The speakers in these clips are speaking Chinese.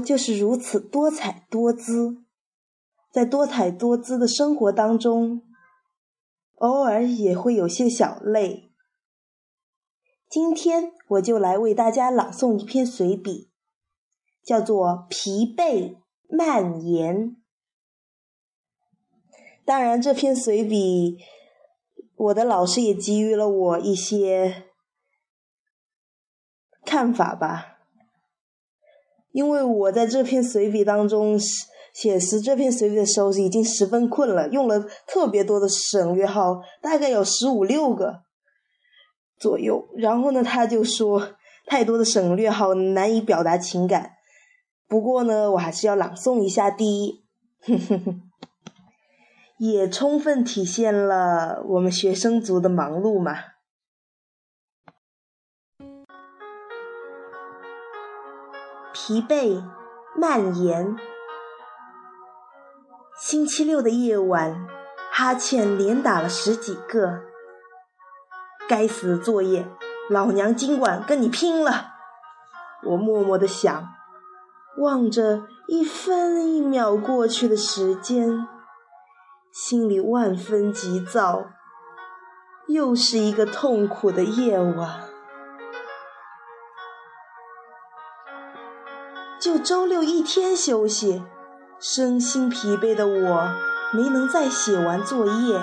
就是如此多彩多姿，在多彩多姿的生活当中，偶尔也会有些小累。今天我就来为大家朗诵一篇随笔，叫做《疲惫蔓延》。当然，这篇随笔，我的老师也给予了我一些看法吧。因为我在这篇随笔当中写实这篇随笔的时候已经十分困了，用了特别多的省略号，大概有十五六个左右。然后呢，他就说太多的省略号难以表达情感。不过呢，我还是要朗诵一下第一，也充分体现了我们学生族的忙碌嘛。疲惫蔓延。星期六的夜晚，哈欠连打了十几个。该死的作业，老娘今晚跟你拼了！我默默的想，望着一分一秒过去的时间，心里万分急躁。又是一个痛苦的夜晚。就周六一天休息，身心疲惫的我没能再写完作业，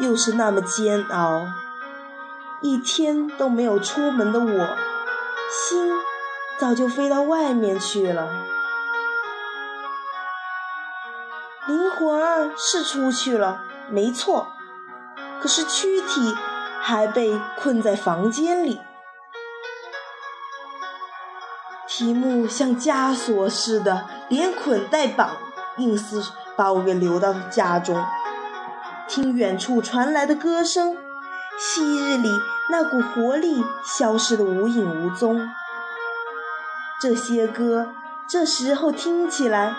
又是那么煎熬。一天都没有出门的我，心早就飞到外面去了。灵魂是出去了，没错，可是躯体还被困在房间里。题目像枷锁似的，连捆带绑，硬是把我给留到了家中。听远处传来的歌声，昔日里那股活力消失得无影无踪。这些歌这时候听起来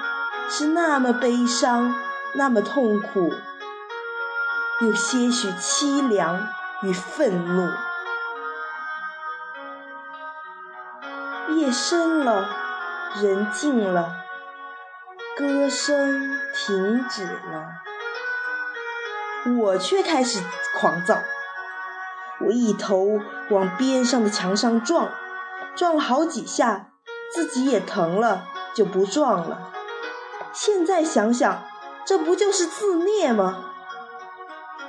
是那么悲伤，那么痛苦，有些许凄凉与愤怒。夜深了，人静了，歌声停止了，我却开始狂躁。我一头往边上的墙上撞，撞了好几下，自己也疼了，就不撞了。现在想想，这不就是自虐吗？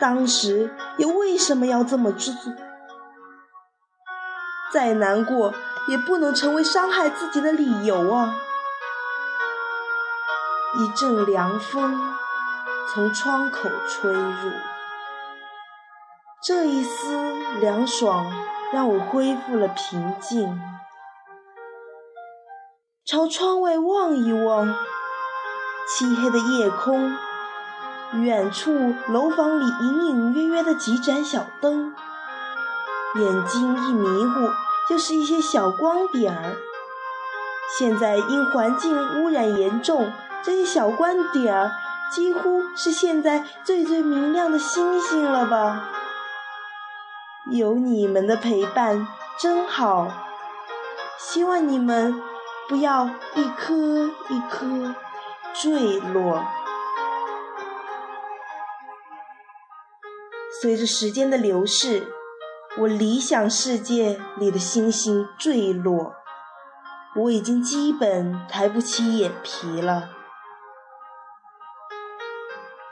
当时又为什么要这么做？再难过。也不能成为伤害自己的理由啊！一阵凉风从窗口吹入，这一丝凉爽让我恢复了平静。朝窗外望一望，漆黑的夜空，远处楼房里隐隐约约的几盏小灯，眼睛一迷糊。就是一些小光点儿。现在因环境污染严重，这些小光点儿几乎是现在最最明亮的星星了吧？有你们的陪伴真好，希望你们不要一颗一颗坠落。随着时间的流逝。我理想世界里的星星坠落，我已经基本抬不起眼皮了，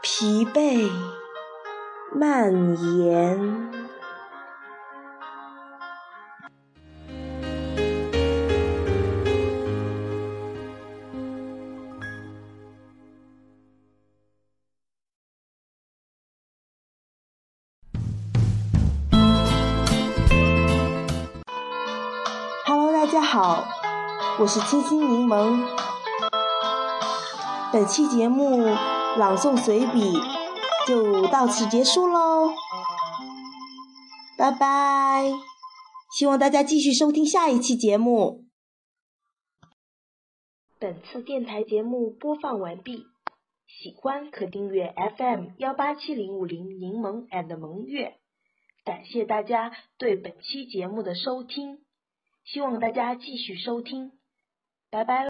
疲惫蔓延。大家好，我是清新柠檬。本期节目朗诵随笔就到此结束喽，拜拜！希望大家继续收听下一期节目。本次电台节目播放完毕，喜欢可订阅 FM 幺八七零五零柠檬 and 萌月。感谢大家对本期节目的收听。希望大家继续收听。拜拜。